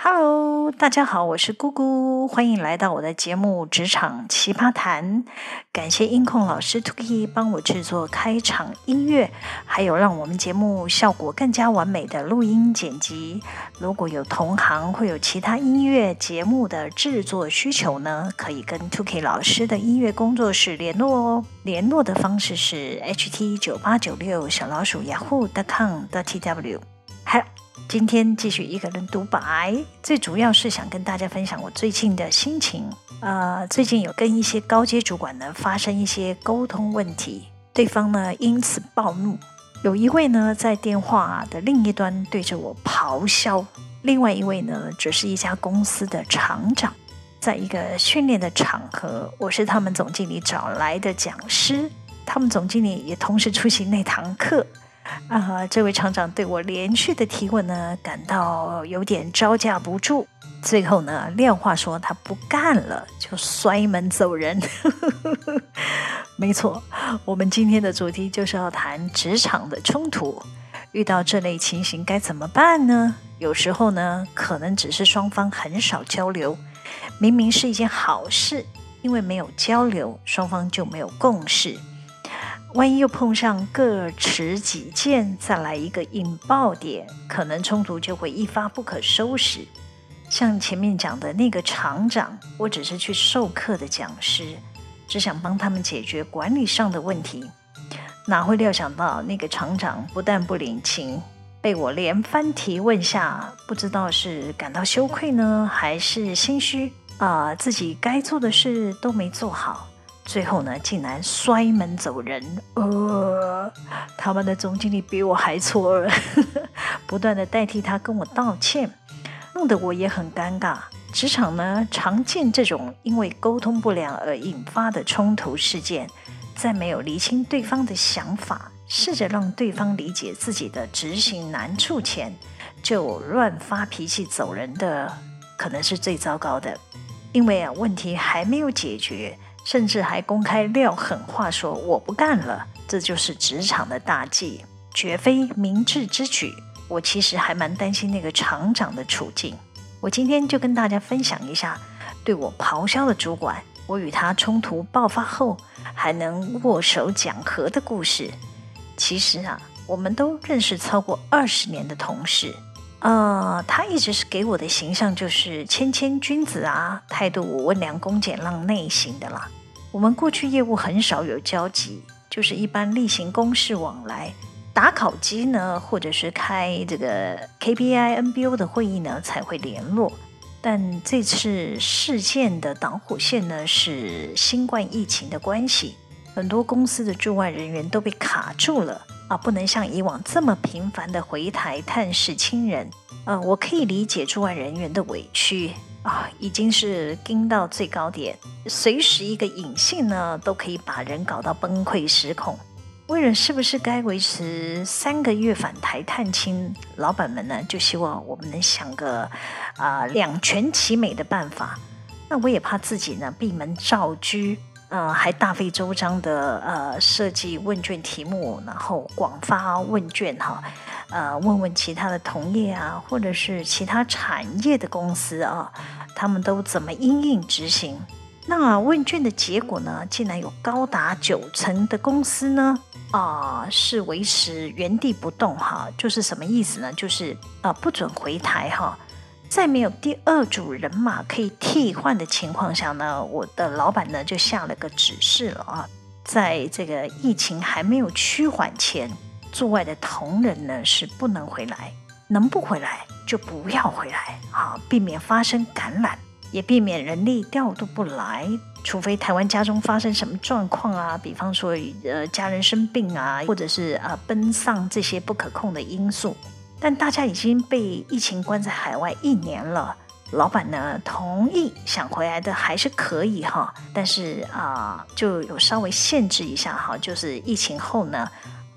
Hello，大家好，我是姑姑，欢迎来到我的节目《职场奇葩谈》。感谢音控老师 Tuki 帮我制作开场音乐，还有让我们节目效果更加完美的录音剪辑。如果有同行会有其他音乐节目的制作需求呢，可以跟 Tuki 老师的音乐工作室联络哦。联络的方式是 ht 九八九六小老鼠 yahoo.com.tw。嗨。今天继续一个人独白，最主要是想跟大家分享我最近的心情。呃，最近有跟一些高阶主管呢发生一些沟通问题，对方呢因此暴怒。有一位呢在电话的另一端对着我咆哮，另外一位呢则是一家公司的厂长，在一个训练的场合，我是他们总经理找来的讲师，他们总经理也同时出席那堂课。啊，这位厂长对我连续的提问呢，感到有点招架不住。最后呢，撂话说他不干了，就摔门走人。没错，我们今天的主题就是要谈职场的冲突。遇到这类情形该怎么办呢？有时候呢，可能只是双方很少交流，明明是一件好事，因为没有交流，双方就没有共识。万一又碰上各持己见，再来一个引爆点，可能冲突就会一发不可收拾。像前面讲的那个厂长，我只是去授课的讲师，只想帮他们解决管理上的问题，哪会料想到那个厂长不但不领情，被我连番提问下，不知道是感到羞愧呢，还是心虚啊、自己该做的事都没做好。最后呢，竟然摔门走人。呃，他们的总经理比我还错愕，不断地代替他跟我道歉，弄得我也很尴尬。职场呢，常见这种因为沟通不良而引发的冲突事件，在没有厘清对方的想法，试着让对方理解自己的执行难处前，就乱发脾气走人的，可能是最糟糕的。因为啊，问题还没有解决。甚至还公开撂狠话说我不干了，这就是职场的大忌，绝非明智之举。我其实还蛮担心那个厂长的处境。我今天就跟大家分享一下，对我咆哮的主管，我与他冲突爆发后还能握手讲和的故事。其实啊，我们都认识超过二十年的同事，呃，他一直是给我的形象就是谦谦君子啊，态度温良恭俭让类型的啦。我们过去业务很少有交集，就是一般例行公事往来，打考绩呢，或者是开这个 KPI、NBO 的会议呢，才会联络。但这次事件的导火线呢，是新冠疫情的关系，很多公司的驻外人员都被卡住了啊，不能像以往这么频繁的回台探视亲人。呃，我可以理解驻外人员的委屈。啊，已经是盯到最高点，随时一个隐性呢，都可以把人搞到崩溃失控。为了是不是该维持三个月返台探亲，老板们呢就希望我们能想个啊两全其美的办法。那我也怕自己呢闭门造车，呃，还大费周章的呃设计问卷题目，然后广发问卷哈。呃，问问其他的同业啊，或者是其他产业的公司啊，他们都怎么因应执行？那问卷的结果呢，竟然有高达九成的公司呢，啊、是维持原地不动哈，就是什么意思呢？就是啊、呃，不准回台哈，在没有第二组人马可以替换的情况下呢，我的老板呢就下了个指示了啊，在这个疫情还没有趋缓前。驻外的同仁呢是不能回来，能不回来就不要回来啊，避免发生感染，也避免人力调度不来。除非台湾家中发生什么状况啊，比方说呃家人生病啊，或者是啊奔丧这些不可控的因素。但大家已经被疫情关在海外一年了，老板呢同意想回来的还是可以哈，但是啊就有稍微限制一下哈，就是疫情后呢。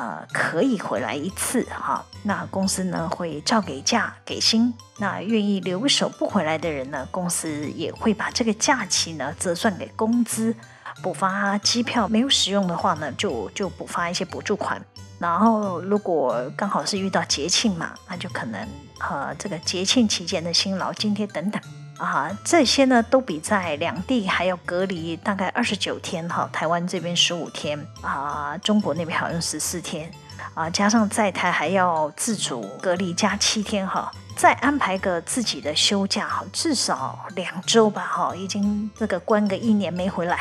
呃，可以回来一次哈，那公司呢会照给假给薪。那愿意留守不回来的人呢，公司也会把这个假期呢折算给工资，补发机票，没有使用的话呢，就就补发一些补助款。然后如果刚好是遇到节庆嘛，那就可能呃这个节庆期间的辛劳津贴等等啊，这些呢都比在两地还要隔离大概二十九天哈，台湾这边十五天啊，中国那边好像十四天啊，加上在台还要自主隔离加七天哈。再安排个自己的休假哈，至少两周吧哈，已经这个关个一年没回来，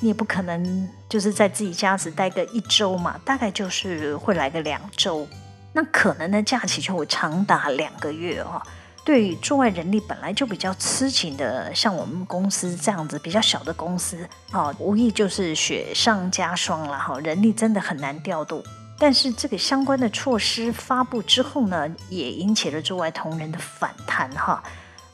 你也不可能就是在自己家只待个一周嘛，大概就是会来个两周，那可能的假期就会长达两个月哦。对于驻外人力本来就比较痴情的，像我们公司这样子比较小的公司，哦，无疑就是雪上加霜了哈，人力真的很难调度。但是这个相关的措施发布之后呢，也引起了驻外同仁的反弹哈。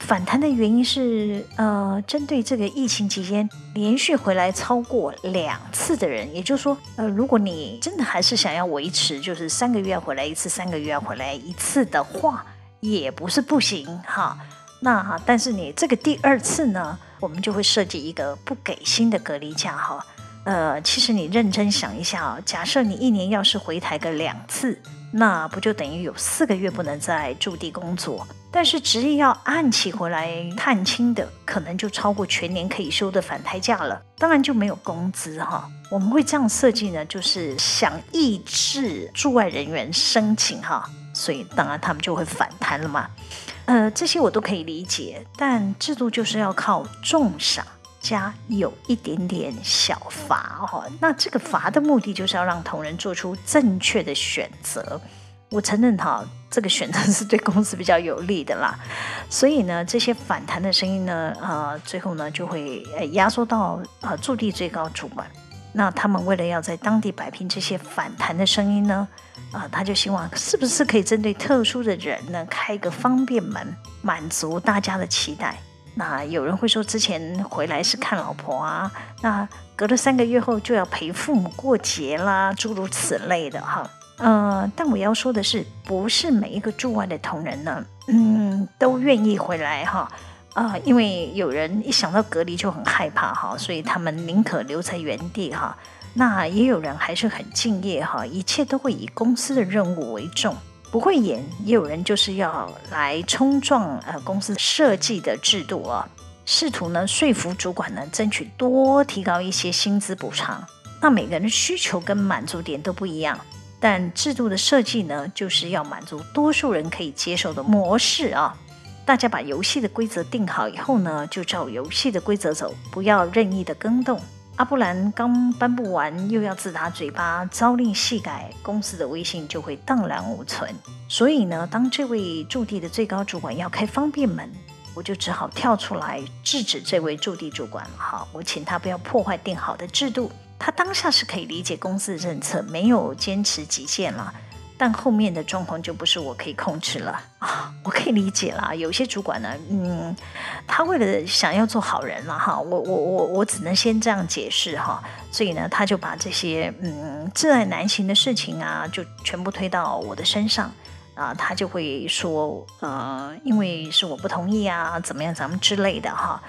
反弹的原因是，呃，针对这个疫情期间连续回来超过两次的人，也就是说，呃，如果你真的还是想要维持，就是三个月回来一次，三个月回来一次的话，也不是不行哈。那哈但是你这个第二次呢，我们就会设计一个不给薪的隔离假哈。呃，其实你认真想一下哦，假设你一年要是回台个两次，那不就等于有四个月不能在驻地工作？但是执意要按期回来探亲的，可能就超过全年可以休的返台假了，当然就没有工资哈。我们会这样设计呢，就是想抑制驻外人员申请哈，所以当然他们就会反弹了嘛。呃，这些我都可以理解，但制度就是要靠重赏。加有一点点小罚哈，那这个罚的目的就是要让同仁做出正确的选择。我承认哈，这个选择是对公司比较有利的啦。所以呢，这些反弹的声音呢，呃，最后呢就会压缩到呃驻地最高主管。那他们为了要在当地摆平这些反弹的声音呢，啊、他就希望是不是可以针对特殊的人呢，开一个方便门，满足大家的期待。那有人会说，之前回来是看老婆啊，那隔了三个月后就要陪父母过节啦，诸如此类的哈。呃，但我要说的是，不是每一个驻外的同仁呢，嗯，都愿意回来哈。啊、因为有人一想到隔离就很害怕哈，所以他们宁可留在原地哈。那也有人还是很敬业哈，一切都会以公司的任务为重。不会演，也有人就是要来冲撞呃公司设计的制度啊，试图呢说服主管呢争取多提高一些薪资补偿。那每个人的需求跟满足点都不一样，但制度的设计呢就是要满足多数人可以接受的模式啊。大家把游戏的规则定好以后呢，就照游戏的规则走，不要任意的更动。阿布兰刚颁布完，又要自打嘴巴，朝令夕改，公司的威信就会荡然无存。所以呢，当这位驻地的最高主管要开方便门，我就只好跳出来制止这位驻地主管。好，我请他不要破坏定好的制度。他当下是可以理解公司的政策，没有坚持极限了。但后面的状况就不是我可以控制了啊！我可以理解啦，有些主管呢，嗯，他为了想要做好人了哈，我我我我只能先这样解释哈，所以呢，他就把这些嗯挚爱难行的事情啊，就全部推到我的身上啊，他就会说，呃，因为是我不同意啊，怎么样，咱们之类的哈。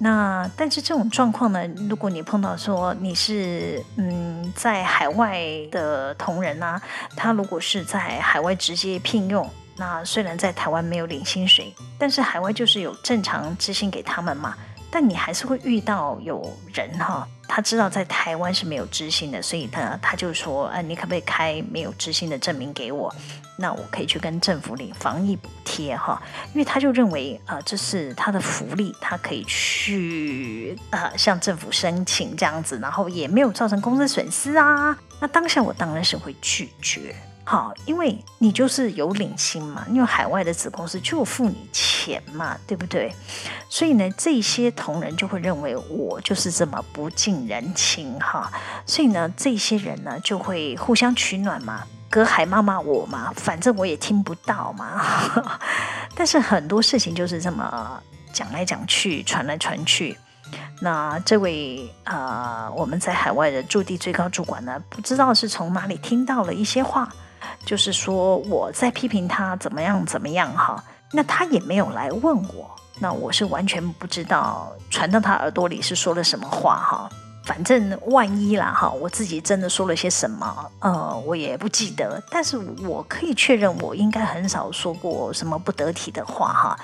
那但是这种状况呢，如果你碰到说你是嗯在海外的同仁啊，他如果是在海外直接聘用，那虽然在台湾没有领薪水，但是海外就是有正常资薪给他们嘛。但你还是会遇到有人哈，他知道在台湾是没有支薪的，所以他他就说，呃，你可不可以开没有支薪的证明给我？那我可以去跟政府领防疫补贴哈，因为他就认为啊、呃，这是他的福利，他可以去啊、呃、向政府申请这样子，然后也没有造成公司损失啊。那当下我当然是会拒绝。好，因为你就是有领薪嘛，因为海外的子公司就付你钱嘛，对不对？所以呢，这些同仁就会认为我就是这么不近人情哈，所以呢，这些人呢就会互相取暖嘛，隔海骂骂我嘛，反正我也听不到嘛。但是很多事情就是这么讲来讲去，传来传去。那这位呃，我们在海外的驻地最高主管呢，不知道是从哪里听到了一些话。就是说我在批评他怎么样怎么样哈，那他也没有来问我，那我是完全不知道传到他耳朵里是说了什么话哈。反正万一啦哈，我自己真的说了些什么，呃，我也不记得。但是我可以确认，我应该很少说过什么不得体的话哈。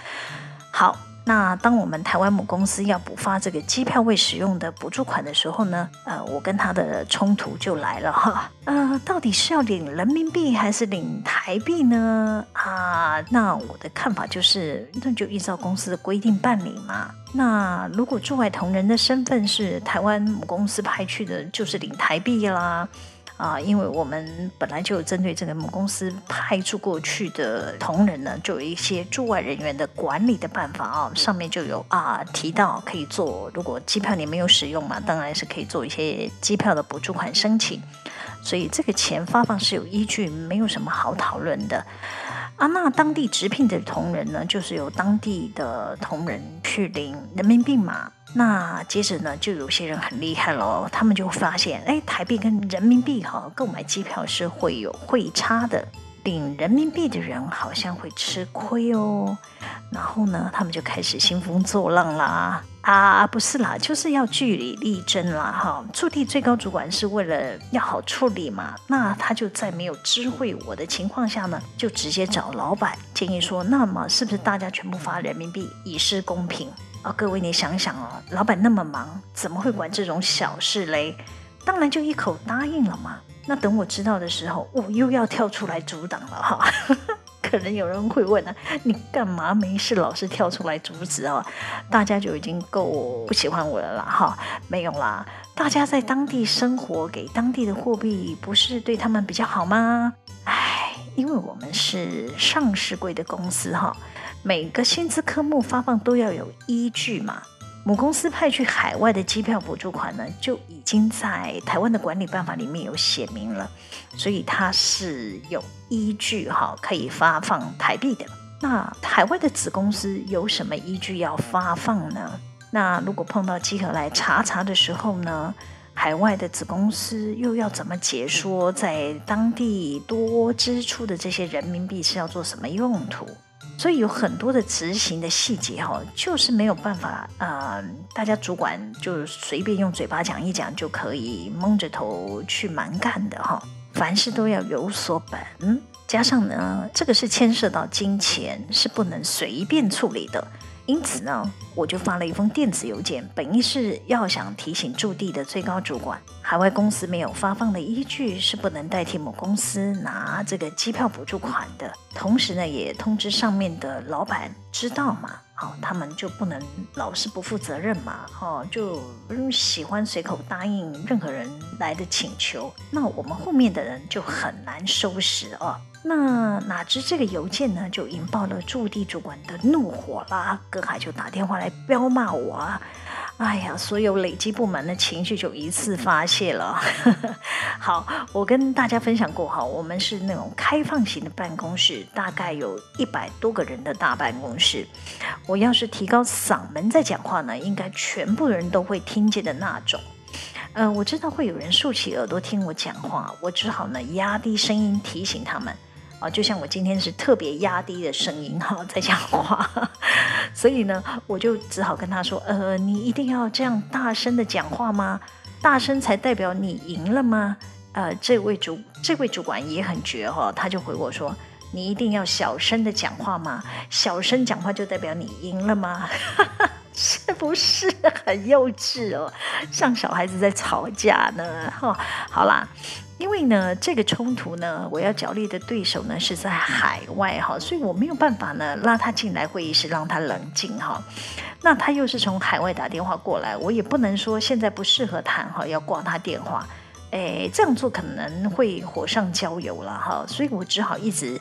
好。那当我们台湾母公司要补发这个机票未使用的补助款的时候呢，呃，我跟他的冲突就来了哈，呃，到底是要领人民币还是领台币呢？啊，那我的看法就是，那就依照公司的规定办理嘛。那如果驻外同仁的身份是台湾母公司派去的，就是领台币啦。啊，因为我们本来就针对这个母公司派驻过去的同仁呢，就有一些驻外人员的管理的办法啊，上面就有啊提到可以做，如果机票你没有使用嘛，当然是可以做一些机票的补助款申请，所以这个钱发放是有依据，没有什么好讨论的啊。那当地直聘的同仁呢，就是由当地的同仁去领人民币嘛。那接着呢，就有些人很厉害喽，他们就发现，哎，台币跟人民币哈，购买机票是会有汇差的，领人民币的人好像会吃亏哦。然后呢，他们就开始兴风作浪啦，啊，不是啦，就是要据理力争啦，哈。驻地最高主管是为了要好处理嘛，那他就在没有知会我的情况下呢，就直接找老板建议说，那么是不是大家全部发人民币，以示公平？哦，各位，你想想哦，老板那么忙，怎么会管这种小事嘞？当然就一口答应了嘛。那等我知道的时候，我、又要跳出来阻挡了哈。可能有人会问啊，你干嘛没事老是跳出来阻止啊？大家就已经够不喜欢我了啦哈。没有啦，大家在当地生活，给当地的货币，不是对他们比较好吗？因为我们是上市柜的公司哈。每个薪资科目发放都要有依据嘛。母公司派去海外的机票补助款呢，就已经在台湾的管理办法里面有写明了，所以它是有依据哈，可以发放台币的。那海外的子公司有什么依据要发放呢？那如果碰到稽核来查查的时候呢，海外的子公司又要怎么解说在当地多支出的这些人民币是要做什么用途？所以有很多的执行的细节哈，就是没有办法，呃，大家主管就随便用嘴巴讲一讲就可以蒙着头去蛮干的哈。凡事都要有所本，加上呢，这个是牵涉到金钱，是不能随便处理的。因此呢，我就发了一封电子邮件，本意是要想提醒驻地的最高主管，海外公司没有发放的依据是不能代替母公司拿这个机票补助款的。同时呢，也通知上面的老板知道嘛，他们就不能老是不负责任嘛，哦，就喜欢随口答应任何人来的请求，那我们后面的人就很难收拾哦。那哪知这个邮件呢，就引爆了驻地主管的怒火啦，隔海就打电话来彪骂我啊！哎呀，所有累积不满的情绪就一次发泄了。好，我跟大家分享过哈，我们是那种开放型的办公室，大概有一百多个人的大办公室。我要是提高嗓门在讲话呢，应该全部人都会听见的那种。呃，我知道会有人竖起耳朵听我讲话，我只好呢压低声音提醒他们。啊，就像我今天是特别压低的声音哈在讲话，所以呢，我就只好跟他说，呃，你一定要这样大声的讲话吗？大声才代表你赢了吗？呃，这位主这位主管也很绝哈，他就回我说，你一定要小声的讲话吗？小声讲话就代表你赢了吗？是不是很幼稚哦？像小孩子在吵架呢？哈，好啦。因为呢，这个冲突呢，我要角力的对手呢是在海外哈，所以我没有办法呢拉他进来会议室让他冷静哈。那他又是从海外打电话过来，我也不能说现在不适合谈哈，要挂他电话。哎，这样做可能会火上浇油了哈，所以我只好一直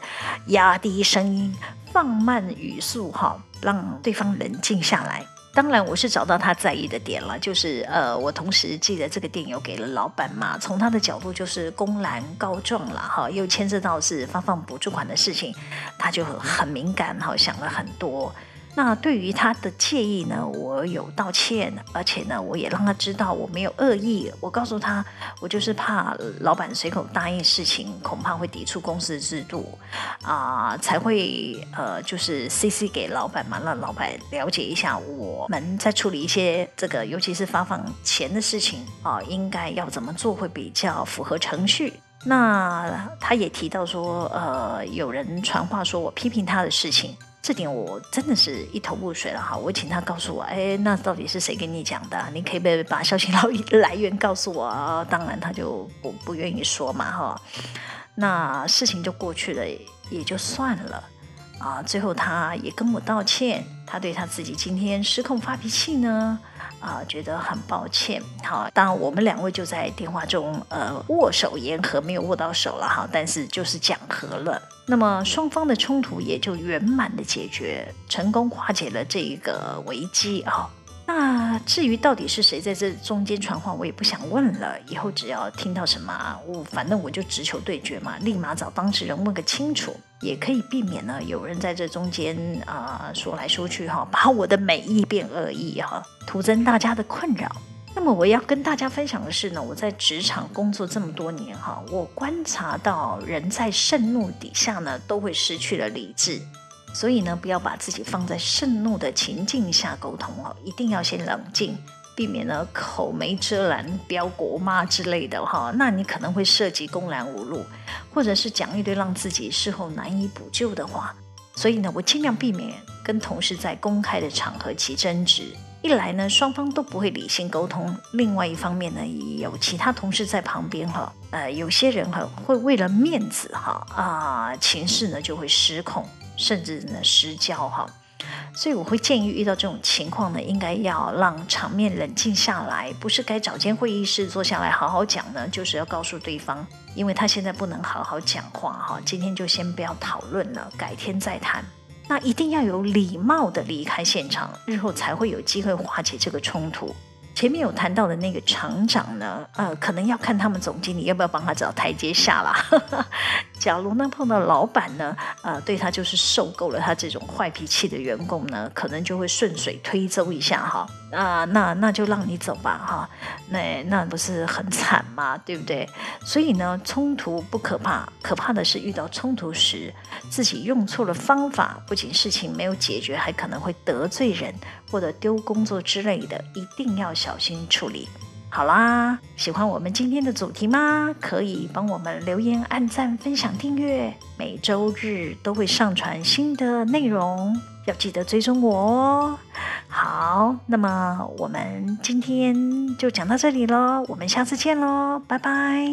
压低声音，放慢语速哈，让对方冷静下来。当然，我是找到他在意的点了，就是呃，我同时记得这个电邮给了老板嘛，从他的角度就是公然告状了哈，又牵涉到是发放补助款的事情，他就很敏感哈，想了很多。那对于他的介意呢，我有道歉，而且呢，我也让他知道我没有恶意。我告诉他，我就是怕老板随口答应事情，恐怕会抵触公司制度啊、才会呃，就是 CC 给老板嘛，让老板了解一下我们在处理一些这个，尤其是发放钱的事情啊、应该要怎么做会比较符合程序。那他也提到说，呃，有人传话说我批评他的事情。这点我真的是一头雾水了哈，我请他告诉我，哎，那到底是谁跟你讲的？你可以不可以把消息 来来源告诉我？当然他就不不愿意说嘛哈，那事情就过去了，也就算了啊。最后他也跟我道歉，他对他自己今天失控发脾气呢。啊，觉得很抱歉。好，当然我们两位就在电话中，呃，握手言和，没有握到手了哈，但是就是讲和了。那么双方的冲突也就圆满的解决，成功化解了这一个危机啊。那至于到底是谁在这中间传话，我也不想问了。以后只要听到什么，我反正我就直球对决嘛，立马找当事人问个清楚，也可以避免呢有人在这中间啊、说来说去哈，把我的美意变恶意哈，徒增大家的困扰。那么我要跟大家分享的是呢，我在职场工作这么多年哈，我观察到人在盛怒底下呢，都会失去了理智。所以呢，不要把自己放在盛怒的情境下沟通哦，一定要先冷静，避免呢口没遮拦飙国骂之类的哈。那你可能会涉及公然侮辱，或者是讲一堆让自己事后难以补救的话。所以呢，我尽量避免跟同事在公开的场合起争执。一来呢，双方都不会理性沟通；另外一方面呢，也有其他同事在旁边哈。呃，有些人哈会为了面子哈啊，情势呢就会失控。甚至呢失焦哈，所以我会建议遇到这种情况呢，应该要让场面冷静下来，不是该找间会议室坐下来好好讲呢，就是要告诉对方，因为他现在不能好好讲话哈，今天就先不要讨论了，改天再谈。那一定要有礼貌的离开现场，日后才会有机会化解这个冲突。前面有谈到的那个厂长呢，呃，可能要看他们总经理要不要帮他找台阶下啦。假如呢碰到老板呢，呃，对他就是受够了他这种坏脾气的员工呢，可能就会顺水推舟一下哈。啊、那那就让你走吧哈。那那不是很惨吗？对不对？所以呢，冲突不可怕，可怕的是遇到冲突时自己用错了方法，不仅事情没有解决，还可能会得罪人或者丢工作之类的，一定要小心处理。好啦，喜欢我们今天的主题吗？可以帮我们留言、按赞、分享、订阅，每周日都会上传新的内容，要记得追踪我哦。好，那么我们今天就讲到这里喽，我们下次见喽，拜拜。